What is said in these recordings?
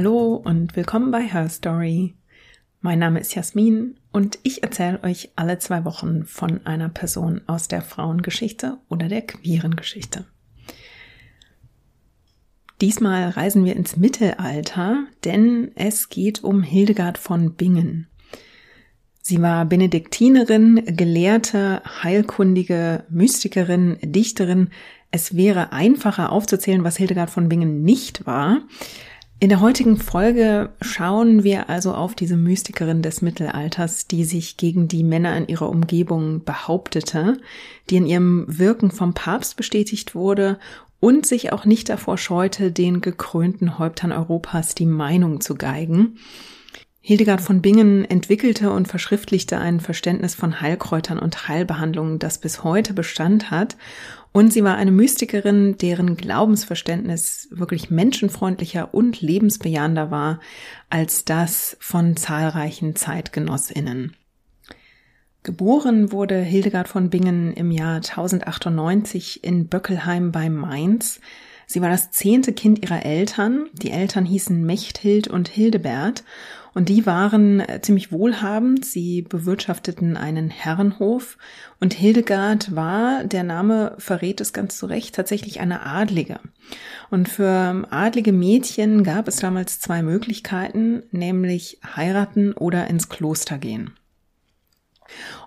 Hallo und willkommen bei Her Story. Mein Name ist Jasmin und ich erzähle euch alle zwei Wochen von einer Person aus der Frauengeschichte oder der queeren Geschichte. Diesmal reisen wir ins Mittelalter, denn es geht um Hildegard von Bingen. Sie war Benediktinerin, Gelehrte, Heilkundige, Mystikerin, Dichterin. Es wäre einfacher aufzuzählen, was Hildegard von Bingen nicht war. In der heutigen Folge schauen wir also auf diese Mystikerin des Mittelalters, die sich gegen die Männer in ihrer Umgebung behauptete, die in ihrem Wirken vom Papst bestätigt wurde und sich auch nicht davor scheute, den gekrönten Häuptern Europas die Meinung zu geigen. Hildegard von Bingen entwickelte und verschriftlichte ein Verständnis von Heilkräutern und Heilbehandlungen, das bis heute Bestand hat und sie war eine Mystikerin, deren Glaubensverständnis wirklich menschenfreundlicher und lebensbejahender war als das von zahlreichen Zeitgenossinnen. Geboren wurde Hildegard von Bingen im Jahr 1098 in Böckelheim bei Mainz. Sie war das zehnte Kind ihrer Eltern. Die Eltern hießen Mechthild und Hildebert und die waren äh, ziemlich wohlhabend. Sie bewirtschafteten einen Herrenhof. Und Hildegard war, der Name verrät es ganz zu Recht, tatsächlich eine Adlige. Und für adlige Mädchen gab es damals zwei Möglichkeiten, nämlich heiraten oder ins Kloster gehen.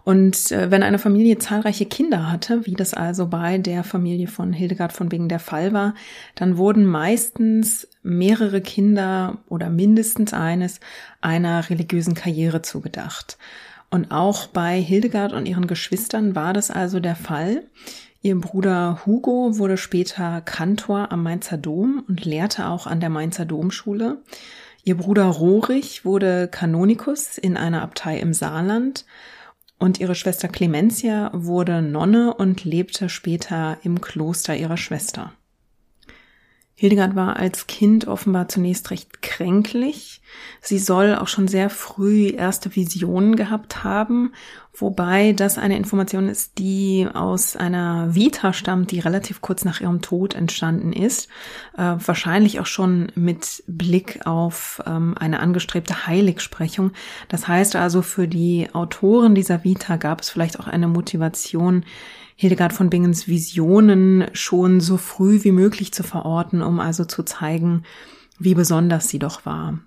Und äh, wenn eine Familie zahlreiche Kinder hatte, wie das also bei der Familie von Hildegard von Bingen der Fall war, dann wurden meistens mehrere Kinder oder mindestens eines einer religiösen Karriere zugedacht. Und auch bei Hildegard und ihren Geschwistern war das also der Fall. Ihr Bruder Hugo wurde später Kantor am Mainzer Dom und lehrte auch an der Mainzer Domschule. Ihr Bruder Rohrig wurde Kanonikus in einer Abtei im Saarland und ihre Schwester Clementia wurde Nonne und lebte später im Kloster ihrer Schwester. Hildegard war als Kind offenbar zunächst recht kränklich. Sie soll auch schon sehr früh erste Visionen gehabt haben, wobei das eine Information ist, die aus einer Vita stammt, die relativ kurz nach ihrem Tod entstanden ist. Äh, wahrscheinlich auch schon mit Blick auf ähm, eine angestrebte Heiligsprechung. Das heißt also, für die Autoren dieser Vita gab es vielleicht auch eine Motivation, Hildegard von Bingens Visionen schon so früh wie möglich zu verorten, um also zu zeigen, wie besonders sie doch war.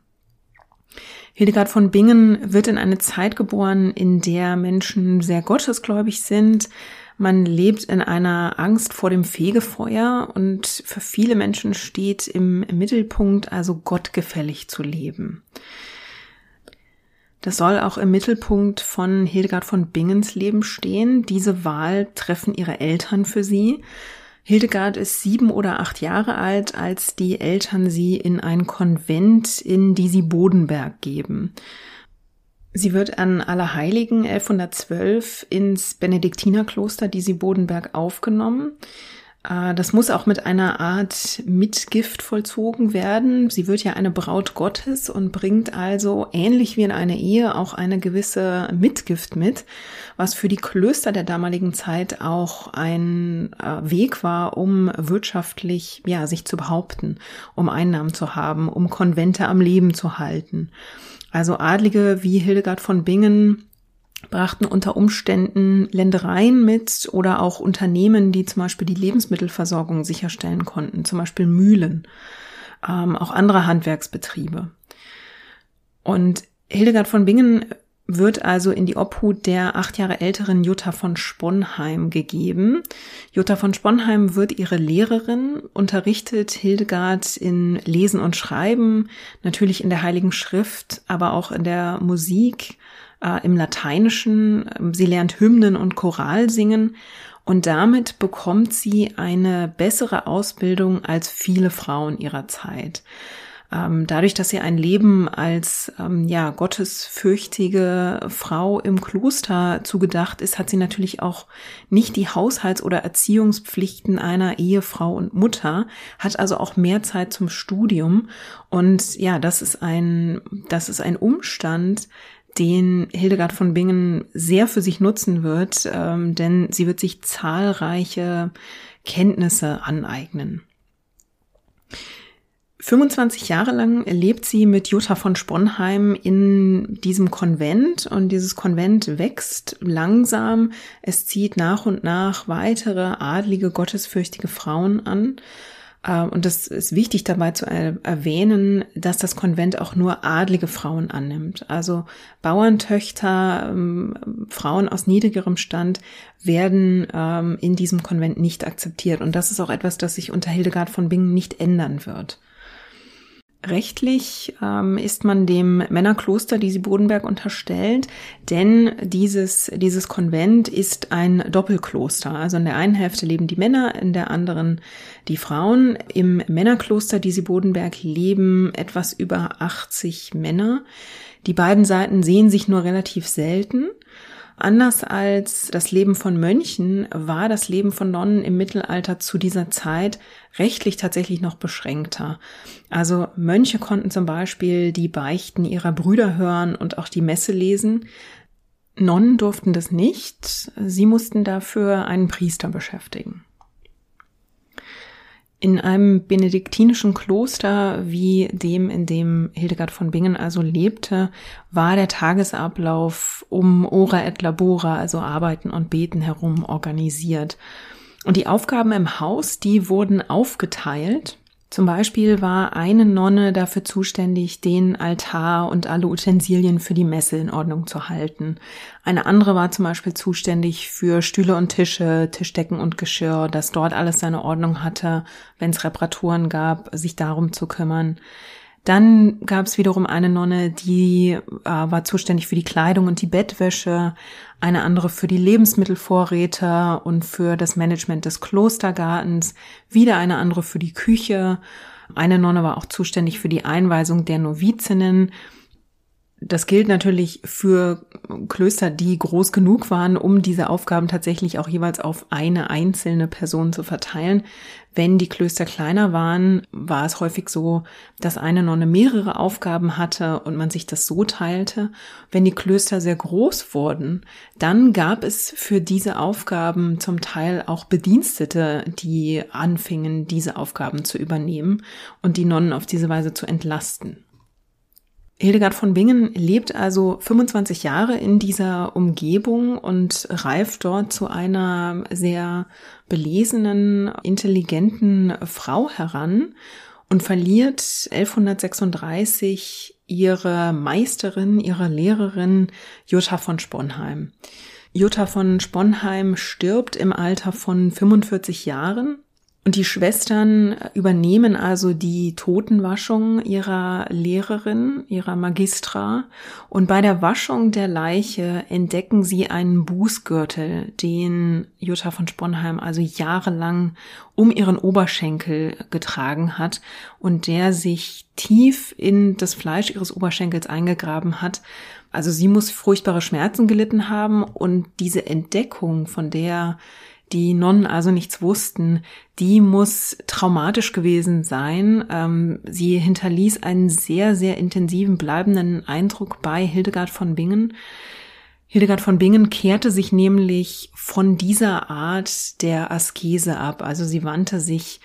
Hildegard von Bingen wird in eine Zeit geboren, in der Menschen sehr gottesgläubig sind. Man lebt in einer Angst vor dem Fegefeuer und für viele Menschen steht im Mittelpunkt also gottgefällig zu leben. Das soll auch im Mittelpunkt von Hildegard von Bingens Leben stehen. Diese Wahl treffen ihre Eltern für sie. Hildegard ist sieben oder acht Jahre alt, als die Eltern sie in ein Konvent in Disi Bodenberg geben. Sie wird an Allerheiligen 1112 ins Benediktinerkloster Disi Bodenberg aufgenommen. Äh, das muss auch mit einer Art Mitgift vollzogen werden. Sie wird ja eine Braut Gottes und bringt also ähnlich wie in einer Ehe auch eine gewisse Mitgift mit, was für die Klöster der damaligen Zeit auch ein äh, Weg war, um wirtschaftlich, ja, sich zu behaupten, um Einnahmen zu haben, um Konvente am Leben zu halten. Also Adlige wie Hildegard von Bingen brachten unter Umständen Ländereien mit oder auch Unternehmen, die zum Beispiel die Lebensmittelversorgung sicherstellen konnten, zum Beispiel Mühlen, ähm, auch andere Handwerksbetriebe. Und Hildegard von Bingen wird also in die Obhut der acht Jahre älteren Jutta von Sponheim gegeben. Jutta von Sponheim wird ihre Lehrerin, unterrichtet Hildegard in Lesen und Schreiben, natürlich in der Heiligen Schrift, aber auch in der Musik, äh, im Lateinischen. Sie lernt Hymnen und Choral singen und damit bekommt sie eine bessere Ausbildung als viele Frauen ihrer Zeit. Ähm, dadurch, dass sie ein Leben als ähm, ja gottesfürchtige Frau im Kloster zugedacht ist, hat sie natürlich auch nicht die Haushalts- oder Erziehungspflichten einer Ehefrau und Mutter, hat also auch mehr Zeit zum Studium und ja, das ist ein das ist ein Umstand, den Hildegard von Bingen sehr für sich nutzen wird, ähm, denn sie wird sich zahlreiche Kenntnisse aneignen. 25 Jahre lang lebt sie mit Jutta von Sponheim in diesem Konvent und dieses Konvent wächst langsam. Es zieht nach und nach weitere adlige, gottesfürchtige Frauen an. Äh, und das ist wichtig dabei zu erwähnen, dass das Konvent auch nur adlige Frauen annimmt. Also Bauerntöchter, ähm, Frauen aus niedrigerem Stand werden ähm, in diesem Konvent nicht akzeptiert. Und das ist auch etwas, das sich unter Hildegard von Bingen nicht ändern wird. Rechtlich ähm, ist man dem Männerkloster Disi Bodenberg unterstellt, denn dieses, dieses Konvent ist ein Doppelkloster. Also in der einen Hälfte leben die Männer, in der anderen die Frauen. Im Männerkloster Disi Bodenberg leben etwas über 80 Männer. Die beiden Seiten sehen sich nur relativ selten. Anders als das Leben von Mönchen war das Leben von Nonnen im Mittelalter zu dieser Zeit rechtlich tatsächlich noch beschränkter. Also Mönche konnten zum Beispiel die Beichten ihrer Brüder hören und auch die Messe lesen. Nonnen durften das nicht. Sie mussten dafür einen Priester beschäftigen. In einem benediktinischen Kloster wie dem, in dem Hildegard von Bingen also lebte, war der Tagesablauf um Ora et Labora, also Arbeiten und Beten herum organisiert. Und die Aufgaben im Haus, die wurden aufgeteilt zum Beispiel war eine Nonne dafür zuständig, den Altar und alle Utensilien für die Messe in Ordnung zu halten. Eine andere war zum Beispiel zuständig für Stühle und Tische, Tischdecken und Geschirr, dass dort alles seine Ordnung hatte, wenn es Reparaturen gab, sich darum zu kümmern. Dann gab es wiederum eine Nonne, die äh, war zuständig für die Kleidung und die Bettwäsche, eine andere für die Lebensmittelvorräte und für das Management des Klostergartens, wieder eine andere für die Küche. Eine Nonne war auch zuständig für die Einweisung der Novizinnen das gilt natürlich für Klöster, die groß genug waren, um diese Aufgaben tatsächlich auch jeweils auf eine einzelne Person zu verteilen. Wenn die Klöster kleiner waren, war es häufig so, dass eine Nonne mehrere Aufgaben hatte und man sich das so teilte. Wenn die Klöster sehr groß wurden, dann gab es für diese Aufgaben zum Teil auch Bedienstete, die anfingen, diese Aufgaben zu übernehmen und die Nonnen auf diese Weise zu entlasten. Hildegard von Bingen lebt also 25 Jahre in dieser Umgebung und reift dort zu einer sehr belesenen, intelligenten Frau heran und verliert 1136 ihre Meisterin, ihre Lehrerin Jutta von Sponheim. Jutta von Sponheim stirbt im Alter von 45 Jahren und die Schwestern übernehmen also die Totenwaschung ihrer Lehrerin, ihrer Magistra. Und bei der Waschung der Leiche entdecken sie einen Bußgürtel, den Jutta von Sponheim also jahrelang um ihren Oberschenkel getragen hat und der sich tief in das Fleisch ihres Oberschenkels eingegraben hat. Also sie muss furchtbare Schmerzen gelitten haben und diese Entdeckung, von der die Nonnen also nichts wussten, die muss traumatisch gewesen sein. Ähm, sie hinterließ einen sehr, sehr intensiven, bleibenden Eindruck bei Hildegard von Bingen. Hildegard von Bingen kehrte sich nämlich von dieser Art der Askese ab. Also sie wandte sich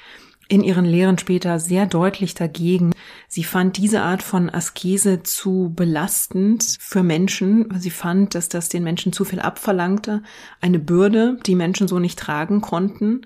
in ihren Lehren später sehr deutlich dagegen. Sie fand diese Art von Askese zu belastend für Menschen. Sie fand, dass das den Menschen zu viel abverlangte, eine Bürde, die Menschen so nicht tragen konnten.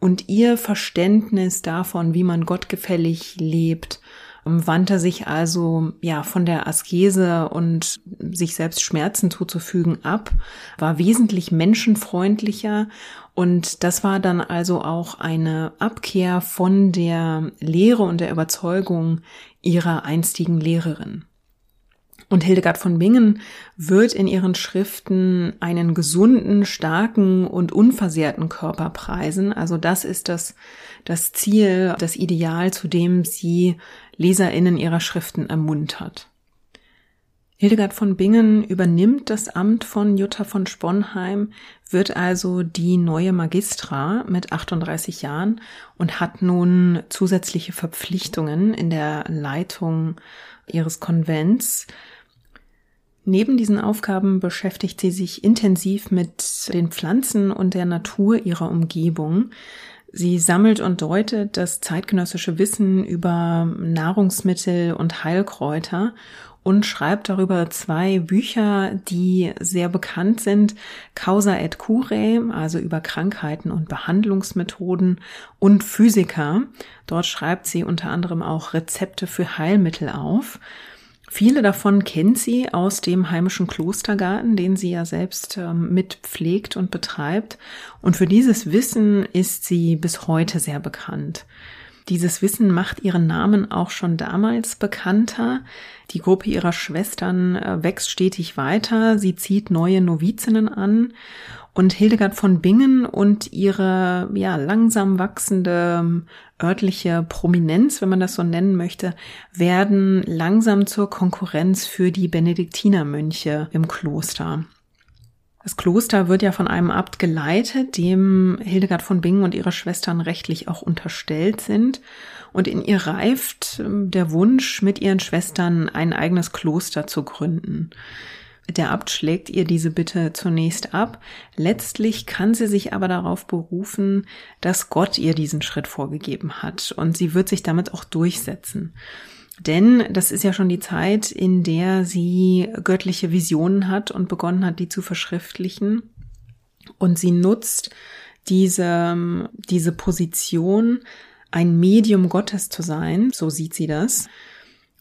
Und ihr Verständnis davon, wie man gottgefällig lebt, wandte sich also ja von der Askese und sich selbst Schmerzen zuzufügen ab, war wesentlich menschenfreundlicher und das war dann also auch eine Abkehr von der Lehre und der Überzeugung ihrer einstigen Lehrerin. Und Hildegard von Bingen wird in ihren Schriften einen gesunden, starken und unversehrten Körper preisen. Also das ist das, das Ziel, das Ideal, zu dem sie LeserInnen ihrer Schriften ermuntert. Hildegard von Bingen übernimmt das Amt von Jutta von Sponheim, wird also die neue Magistra mit 38 Jahren und hat nun zusätzliche Verpflichtungen in der Leitung ihres Konvents. Neben diesen Aufgaben beschäftigt sie sich intensiv mit den Pflanzen und der Natur ihrer Umgebung. Sie sammelt und deutet das zeitgenössische Wissen über Nahrungsmittel und Heilkräuter und schreibt darüber zwei Bücher, die sehr bekannt sind. Causa et Curae, also über Krankheiten und Behandlungsmethoden und Physiker. Dort schreibt sie unter anderem auch Rezepte für Heilmittel auf. Viele davon kennt sie aus dem heimischen Klostergarten, den sie ja selbst ähm, mit pflegt und betreibt. Und für dieses Wissen ist sie bis heute sehr bekannt. Dieses Wissen macht ihren Namen auch schon damals bekannter. Die Gruppe ihrer Schwestern äh, wächst stetig weiter. Sie zieht neue Novizinnen an und Hildegard von Bingen und ihre ja langsam wachsende ähm, örtliche Prominenz, wenn man das so nennen möchte, werden langsam zur Konkurrenz für die Benediktinermönche im Kloster. Das Kloster wird ja von einem Abt geleitet, dem Hildegard von Bingen und ihre Schwestern rechtlich auch unterstellt sind. Und in ihr reift ähm, der Wunsch, mit ihren Schwestern ein eigenes Kloster zu gründen. Der Abt schlägt ihr diese Bitte zunächst ab. Letztlich kann sie sich aber darauf berufen, dass Gott ihr diesen Schritt vorgegeben hat und sie wird sich damit auch durchsetzen. Denn das ist ja schon die Zeit, in der sie göttliche Visionen hat und begonnen hat, die zu verschriftlichen. Und sie nutzt diese, diese Position, ein Medium Gottes zu sein, so sieht sie das,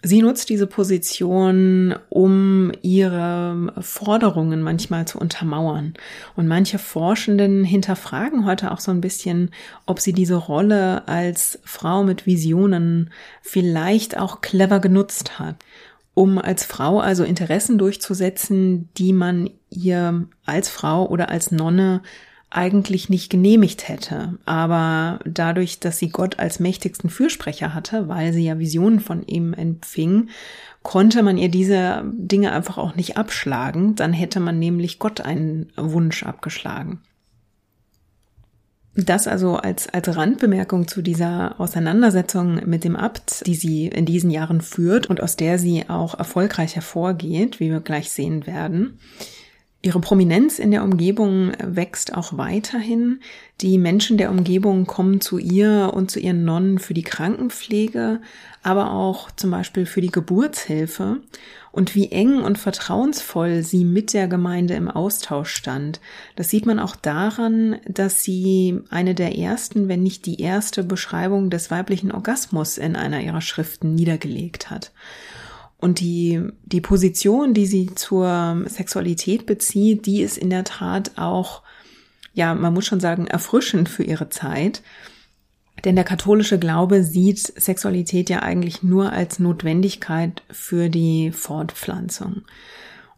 Sie nutzt diese Position, um ihre Forderungen manchmal zu untermauern. Und manche Forschenden hinterfragen heute auch so ein bisschen, ob sie diese Rolle als Frau mit Visionen vielleicht auch clever genutzt hat, um als Frau also Interessen durchzusetzen, die man ihr als Frau oder als Nonne eigentlich nicht genehmigt hätte. Aber dadurch, dass sie Gott als mächtigsten Fürsprecher hatte, weil sie ja Visionen von ihm empfing, konnte man ihr diese Dinge einfach auch nicht abschlagen. Dann hätte man nämlich Gott einen Wunsch abgeschlagen. Das also als, als Randbemerkung zu dieser Auseinandersetzung mit dem Abt, die sie in diesen Jahren führt und aus der sie auch erfolgreich hervorgeht, wie wir gleich sehen werden. Ihre Prominenz in der Umgebung wächst auch weiterhin. Die Menschen der Umgebung kommen zu ihr und zu ihren Nonnen für die Krankenpflege, aber auch zum Beispiel für die Geburtshilfe. Und wie eng und vertrauensvoll sie mit der Gemeinde im Austausch stand, das sieht man auch daran, dass sie eine der ersten, wenn nicht die erste Beschreibung des weiblichen Orgasmus in einer ihrer Schriften niedergelegt hat. Und die, die Position, die sie zur Sexualität bezieht, die ist in der Tat auch, ja, man muss schon sagen, erfrischend für ihre Zeit. Denn der katholische Glaube sieht Sexualität ja eigentlich nur als Notwendigkeit für die Fortpflanzung.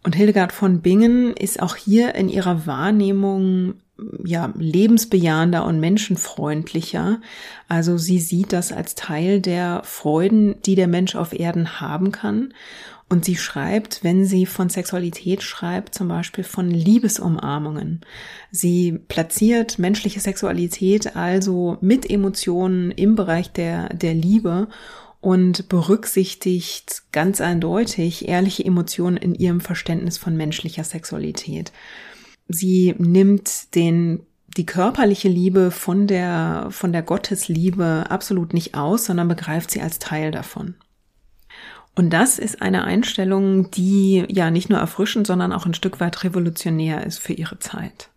Und Hildegard von Bingen ist auch hier in ihrer Wahrnehmung ja, lebensbejahender und menschenfreundlicher. Also sie sieht das als Teil der Freuden, die der Mensch auf Erden haben kann. Und sie schreibt, wenn sie von Sexualität schreibt, zum Beispiel von Liebesumarmungen. Sie platziert menschliche Sexualität also mit Emotionen im Bereich der, der Liebe und berücksichtigt ganz eindeutig ehrliche Emotionen in ihrem Verständnis von menschlicher Sexualität. Sie nimmt den die körperliche Liebe von der, von der Gottesliebe absolut nicht aus, sondern begreift sie als Teil davon. Und das ist eine Einstellung, die ja nicht nur erfrischend, sondern auch ein Stück weit revolutionär ist für ihre Zeit.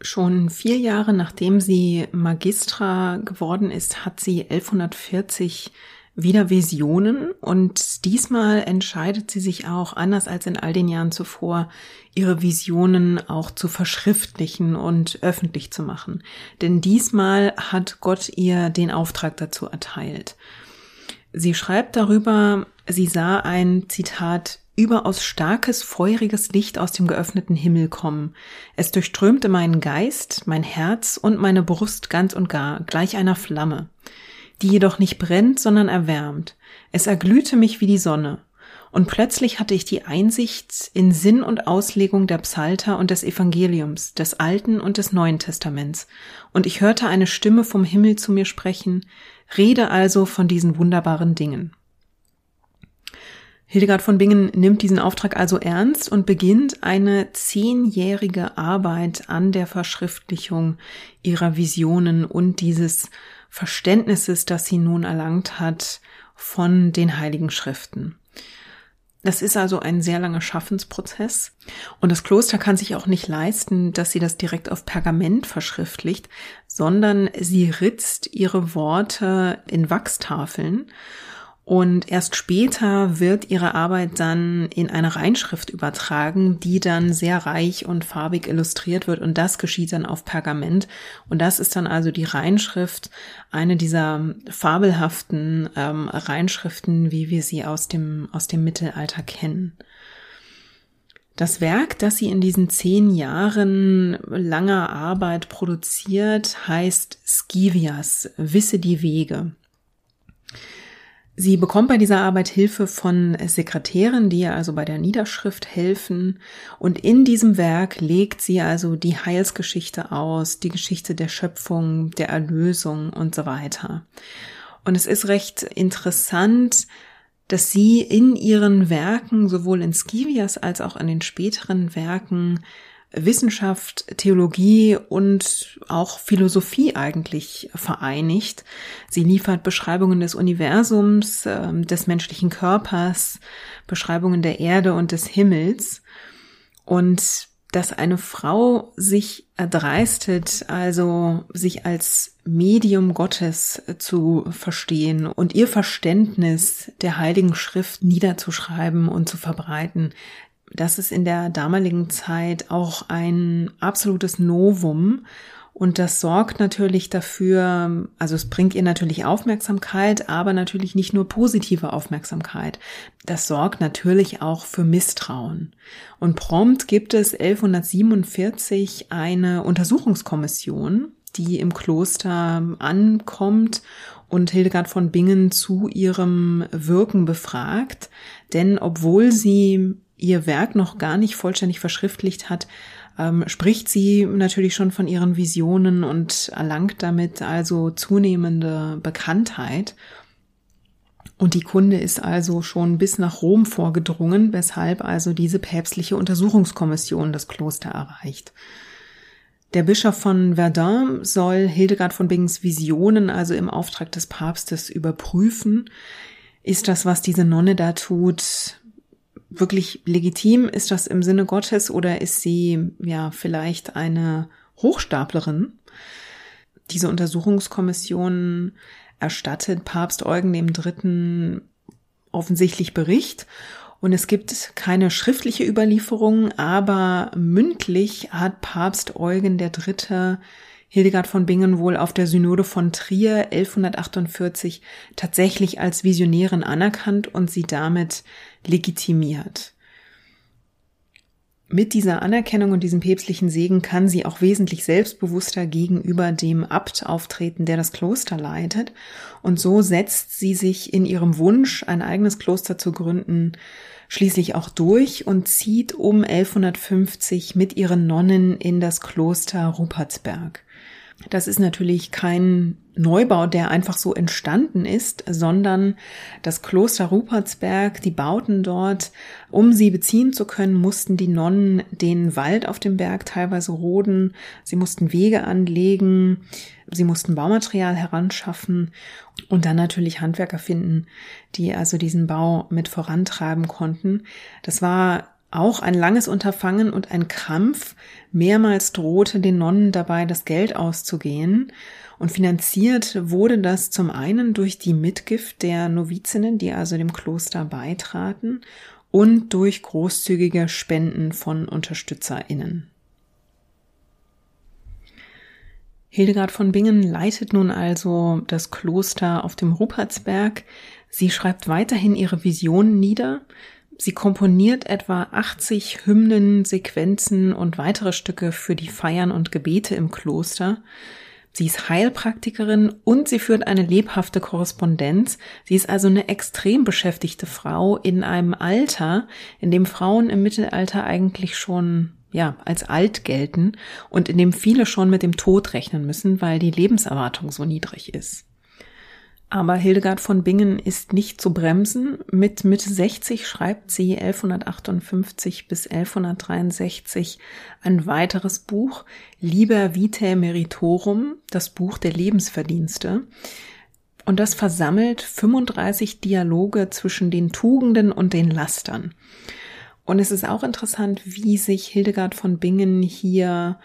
Schon vier Jahre nachdem sie Magistra geworden ist, hat sie 1140 wieder Visionen und diesmal entscheidet sie sich auch, anders als in all den Jahren zuvor, ihre Visionen auch zu verschriftlichen und öffentlich zu machen. Denn diesmal hat Gott ihr den Auftrag dazu erteilt. Sie schreibt darüber, sie sah ein Zitat überaus starkes, feuriges Licht aus dem geöffneten Himmel kommen. Es durchströmte meinen Geist, mein Herz und meine Brust ganz und gar, gleich einer Flamme die jedoch nicht brennt, sondern erwärmt. Es erglühte mich wie die Sonne. Und plötzlich hatte ich die Einsicht in Sinn und Auslegung der Psalter und des Evangeliums, des Alten und des Neuen Testaments. Und ich hörte eine Stimme vom Himmel zu mir sprechen, rede also von diesen wunderbaren Dingen. Hildegard von Bingen nimmt diesen Auftrag also ernst und beginnt eine zehnjährige Arbeit an der Verschriftlichung ihrer Visionen und dieses Verständnisses, das sie nun erlangt hat von den heiligen Schriften. Das ist also ein sehr langer Schaffensprozess. Und das Kloster kann sich auch nicht leisten, dass sie das direkt auf Pergament verschriftlicht, sondern sie ritzt ihre Worte in Wachstafeln und erst später wird ihre Arbeit dann in eine Reinschrift übertragen, die dann sehr reich und farbig illustriert wird. Und das geschieht dann auf Pergament. Und das ist dann also die Reinschrift, eine dieser fabelhaften ähm, Reinschriften, wie wir sie aus dem, aus dem Mittelalter kennen. Das Werk, das sie in diesen zehn Jahren langer Arbeit produziert, heißt Scivias, Wisse die Wege. Sie bekommt bei dieser Arbeit Hilfe von Sekretären, die ihr also bei der Niederschrift helfen. Und in diesem Werk legt sie also die Heilsgeschichte aus, die Geschichte der Schöpfung, der Erlösung und so weiter. Und es ist recht interessant, dass sie in ihren Werken, sowohl in Scivias als auch in den späteren Werken, Wissenschaft, Theologie und auch Philosophie eigentlich vereinigt. Sie liefert Beschreibungen des Universums, ähm, des menschlichen Körpers, Beschreibungen der Erde und des Himmels. Und dass eine Frau sich erdreistet, also sich als Medium Gottes zu verstehen und ihr Verständnis der Heiligen Schrift niederzuschreiben und zu verbreiten, das ist in der damaligen Zeit auch ein absolutes Novum. Und das sorgt natürlich dafür, also es bringt ihr natürlich Aufmerksamkeit, aber natürlich nicht nur positive Aufmerksamkeit. Das sorgt natürlich auch für Misstrauen. Und prompt gibt es 1147 eine Untersuchungskommission, die im Kloster ankommt und Hildegard von Bingen zu ihrem Wirken befragt. Denn obwohl sie ihr Werk noch gar nicht vollständig verschriftlicht hat, ähm, spricht sie natürlich schon von ihren Visionen und erlangt damit also zunehmende Bekanntheit. Und die Kunde ist also schon bis nach Rom vorgedrungen, weshalb also diese päpstliche Untersuchungskommission das Kloster erreicht. Der Bischof von Verdun soll Hildegard von Bingens Visionen also im Auftrag des Papstes überprüfen. Ist das, was diese Nonne da tut, wirklich legitim? Ist das im Sinne Gottes oder ist sie ja vielleicht eine Hochstaplerin? Diese Untersuchungskommission erstattet Papst Eugen dem Dritten offensichtlich Bericht und es gibt keine schriftliche Überlieferung, aber mündlich hat Papst Eugen Dritte Hildegard von Bingen wohl auf der Synode von Trier 1148 tatsächlich als Visionärin anerkannt und sie damit legitimiert. Mit dieser Anerkennung und diesem päpstlichen Segen kann sie auch wesentlich selbstbewusster gegenüber dem Abt auftreten, der das Kloster leitet. Und so setzt sie sich in ihrem Wunsch, ein eigenes Kloster zu gründen, schließlich auch durch und zieht um 1150 mit ihren Nonnen in das Kloster Rupertsberg. Das ist natürlich kein Neubau, der einfach so entstanden ist, sondern das Kloster Rupertsberg, die Bauten dort, um sie beziehen zu können, mussten die Nonnen den Wald auf dem Berg teilweise roden, sie mussten Wege anlegen, sie mussten Baumaterial heranschaffen und dann natürlich Handwerker finden, die also diesen Bau mit vorantreiben konnten. Das war auch ein langes Unterfangen und ein Krampf. Mehrmals drohte den Nonnen dabei, das Geld auszugehen. Und finanziert wurde das zum einen durch die Mitgift der Novizinnen, die also dem Kloster beitraten, und durch großzügige Spenden von UnterstützerInnen. Hildegard von Bingen leitet nun also das Kloster auf dem Rupertsberg. Sie schreibt weiterhin ihre Visionen nieder. Sie komponiert etwa 80 Hymnen, Sequenzen und weitere Stücke für die Feiern und Gebete im Kloster. Sie ist Heilpraktikerin und sie führt eine lebhafte Korrespondenz. Sie ist also eine extrem beschäftigte Frau in einem Alter, in dem Frauen im Mittelalter eigentlich schon ja, als alt gelten und in dem viele schon mit dem Tod rechnen müssen, weil die Lebenserwartung so niedrig ist. Aber Hildegard von Bingen ist nicht zu bremsen. Mit Mitte 60 schreibt sie 1158 bis 1163 ein weiteres Buch, Liber Vitae Meritorum, das Buch der Lebensverdienste. Und das versammelt 35 Dialoge zwischen den Tugenden und den Lastern. Und es ist auch interessant, wie sich Hildegard von Bingen hier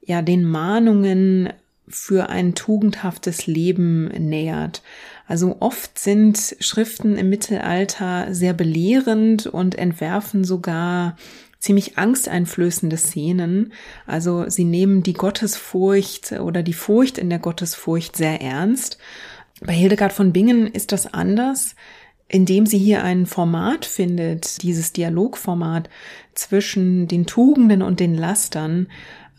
ja den Mahnungen für ein tugendhaftes Leben nähert. Also oft sind Schriften im Mittelalter sehr belehrend und entwerfen sogar ziemlich angsteinflößende Szenen. Also sie nehmen die Gottesfurcht oder die Furcht in der Gottesfurcht sehr ernst. Bei Hildegard von Bingen ist das anders, indem sie hier ein Format findet, dieses Dialogformat zwischen den Tugenden und den Lastern,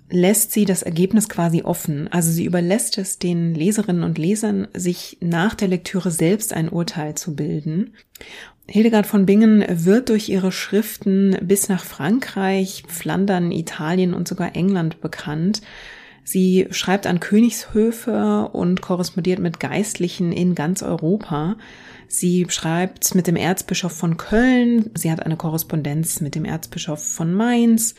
lässt sie das Ergebnis quasi offen. Also sie überlässt es den Leserinnen und Lesern, sich nach der Lektüre selbst ein Urteil zu bilden. Hildegard von Bingen wird durch ihre Schriften bis nach Frankreich, Flandern, Italien und sogar England bekannt. Sie schreibt an Königshöfe und korrespondiert mit Geistlichen in ganz Europa. Sie schreibt mit dem Erzbischof von Köln. Sie hat eine Korrespondenz mit dem Erzbischof von Mainz.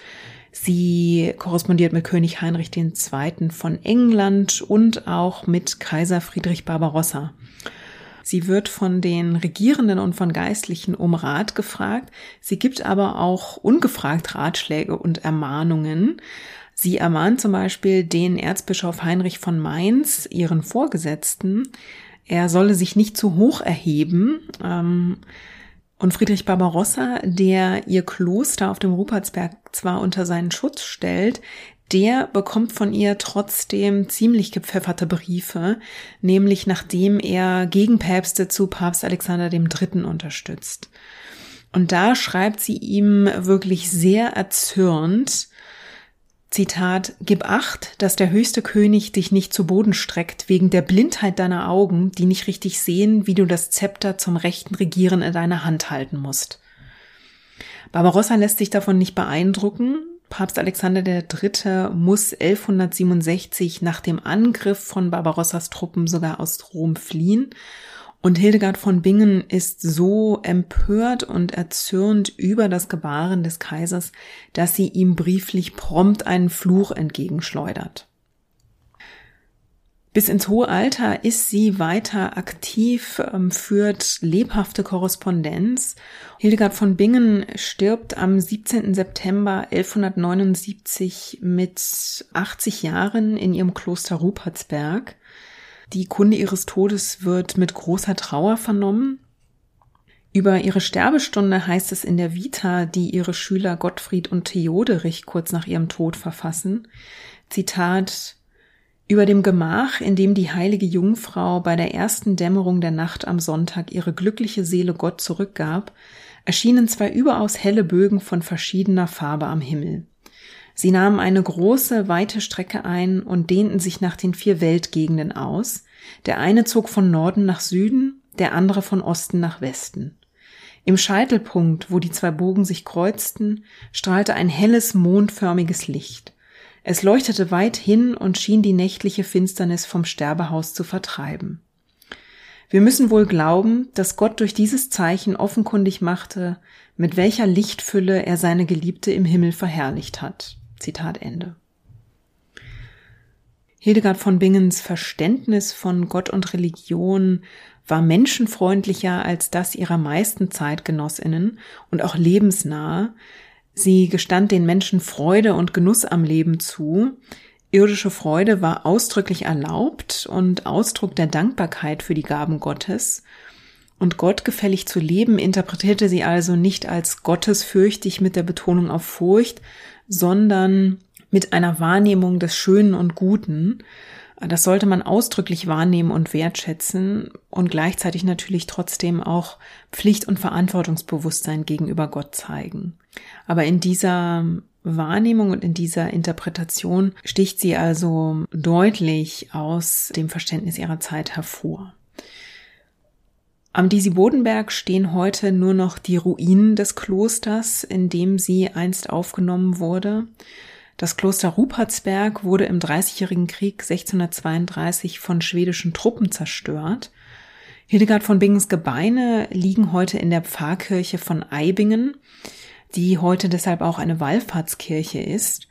Sie korrespondiert mit König Heinrich II. von England und auch mit Kaiser Friedrich Barbarossa. Sie wird von den Regierenden und von Geistlichen um Rat gefragt. Sie gibt aber auch ungefragt Ratschläge und Ermahnungen. Sie ermahnt zum Beispiel den Erzbischof Heinrich von Mainz, ihren Vorgesetzten, er solle sich nicht zu hoch erheben. Ähm, und Friedrich Barbarossa, der ihr Kloster auf dem Rupertsberg zwar unter seinen Schutz stellt, der bekommt von ihr trotzdem ziemlich gepfefferte Briefe, nämlich nachdem er Gegenpäpste zu Papst Alexander III. unterstützt. Und da schreibt sie ihm wirklich sehr erzürnt, Zitat, Gib acht, dass der höchste König dich nicht zu Boden streckt, wegen der Blindheit deiner Augen, die nicht richtig sehen, wie du das Zepter zum rechten Regieren in deiner Hand halten musst. Barbarossa lässt sich davon nicht beeindrucken. Papst Alexander III. muss 1167 nach dem Angriff von Barbarossas Truppen sogar aus Rom fliehen und Hildegard von Bingen ist so empört und erzürnt über das Gebaren des Kaisers, dass sie ihm brieflich prompt einen Fluch entgegenschleudert. Bis ins hohe Alter ist sie weiter aktiv, ähm, führt lebhafte Korrespondenz. Hildegard von Bingen stirbt am 17. September 1179 mit 80 Jahren in ihrem Kloster Rupertsberg. Die Kunde ihres Todes wird mit großer Trauer vernommen. Über ihre Sterbestunde heißt es in der Vita, die ihre Schüler Gottfried und Theoderich kurz nach ihrem Tod verfassen. Zitat über dem Gemach, in dem die heilige Jungfrau bei der ersten Dämmerung der Nacht am Sonntag ihre glückliche Seele Gott zurückgab, erschienen zwei überaus helle Bögen von verschiedener Farbe am Himmel. Sie nahmen eine große, weite Strecke ein und dehnten sich nach den vier Weltgegenden aus. Der eine zog von Norden nach Süden, der andere von Osten nach Westen. Im Scheitelpunkt, wo die zwei Bogen sich kreuzten, strahlte ein helles, mondförmiges Licht. Es leuchtete weit hin und schien die nächtliche Finsternis vom Sterbehaus zu vertreiben. Wir müssen wohl glauben, dass Gott durch dieses Zeichen offenkundig machte, mit welcher Lichtfülle er seine Geliebte im Himmel verherrlicht hat. Zitat Ende. Hildegard von Bingens Verständnis von Gott und Religion war menschenfreundlicher als das ihrer meisten Zeitgenossinnen und auch lebensnah. Sie gestand den Menschen Freude und Genuss am Leben zu. Irdische Freude war ausdrücklich erlaubt und Ausdruck der Dankbarkeit für die Gaben Gottes. Und Gott gefällig zu leben interpretierte sie also nicht als gottesfürchtig mit der Betonung auf Furcht, sondern mit einer Wahrnehmung des Schönen und Guten. Das sollte man ausdrücklich wahrnehmen und wertschätzen und gleichzeitig natürlich trotzdem auch Pflicht- und Verantwortungsbewusstsein gegenüber Gott zeigen. Aber in dieser Wahrnehmung und in dieser Interpretation sticht sie also deutlich aus dem Verständnis ihrer Zeit hervor. Am Disi-Bodenberg stehen heute nur noch die Ruinen des Klosters, in dem sie einst aufgenommen wurde. Das Kloster Rupertsberg wurde im Dreißigjährigen Krieg 1632 von schwedischen Truppen zerstört. Hildegard von Bingens Gebeine liegen heute in der Pfarrkirche von Eibingen, die heute deshalb auch eine Wallfahrtskirche ist.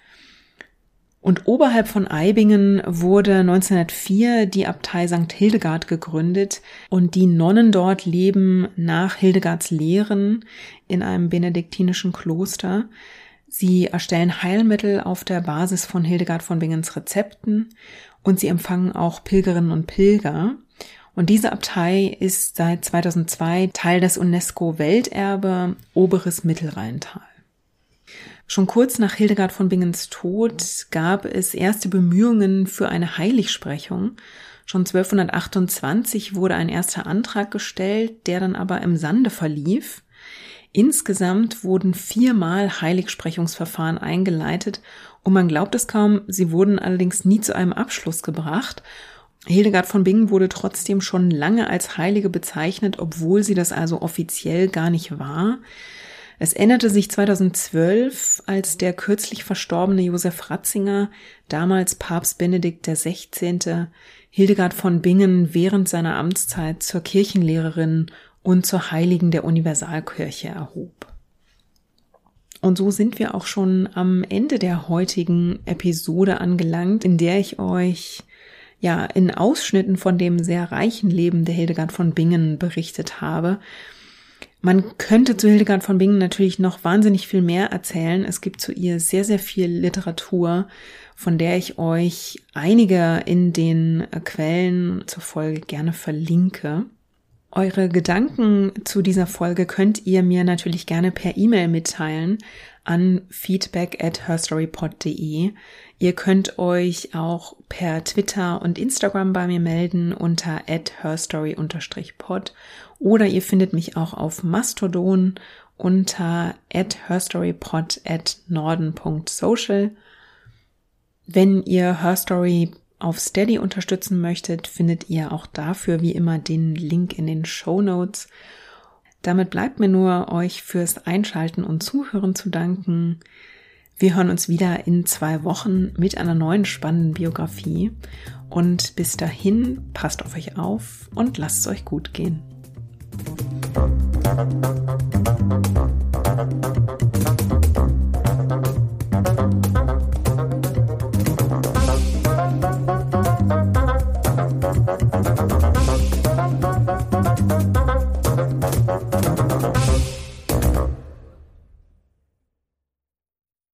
Und oberhalb von Eibingen wurde 1904 die Abtei St. Hildegard gegründet und die Nonnen dort leben nach Hildegards Lehren in einem benediktinischen Kloster. Sie erstellen Heilmittel auf der Basis von Hildegard von Bingens Rezepten und sie empfangen auch Pilgerinnen und Pilger. Und diese Abtei ist seit 2002 Teil des UNESCO-Welterbe Oberes Mittelrheintal. Schon kurz nach Hildegard von Bingens Tod gab es erste Bemühungen für eine Heiligsprechung. Schon 1228 wurde ein erster Antrag gestellt, der dann aber im Sande verlief. Insgesamt wurden viermal Heiligsprechungsverfahren eingeleitet und man glaubt es kaum, sie wurden allerdings nie zu einem Abschluss gebracht. Hildegard von Bingen wurde trotzdem schon lange als Heilige bezeichnet, obwohl sie das also offiziell gar nicht war. Es änderte sich 2012, als der kürzlich verstorbene Josef Ratzinger, damals Papst Benedikt XVI., Hildegard von Bingen während seiner Amtszeit zur Kirchenlehrerin und zur Heiligen der Universalkirche erhob. Und so sind wir auch schon am Ende der heutigen Episode angelangt, in der ich euch ja in Ausschnitten von dem sehr reichen Leben der Hildegard von Bingen berichtet habe. Man könnte zu Hildegard von Bingen natürlich noch wahnsinnig viel mehr erzählen. Es gibt zu ihr sehr, sehr viel Literatur, von der ich euch einige in den Quellen zur Folge gerne verlinke. Eure Gedanken zu dieser Folge könnt ihr mir natürlich gerne per E-Mail mitteilen an feedback at herstorypod.de. Ihr könnt euch auch per Twitter und Instagram bei mir melden unter herstory-pod oder ihr findet mich auch auf Mastodon unter herstorypod at norden.social. Wenn ihr Herstory auf Steady unterstützen möchtet, findet ihr auch dafür wie immer den Link in den Show Notes. Damit bleibt mir nur, euch fürs Einschalten und Zuhören zu danken. Wir hören uns wieder in zwei Wochen mit einer neuen spannenden Biografie. Und bis dahin, passt auf euch auf und lasst es euch gut gehen.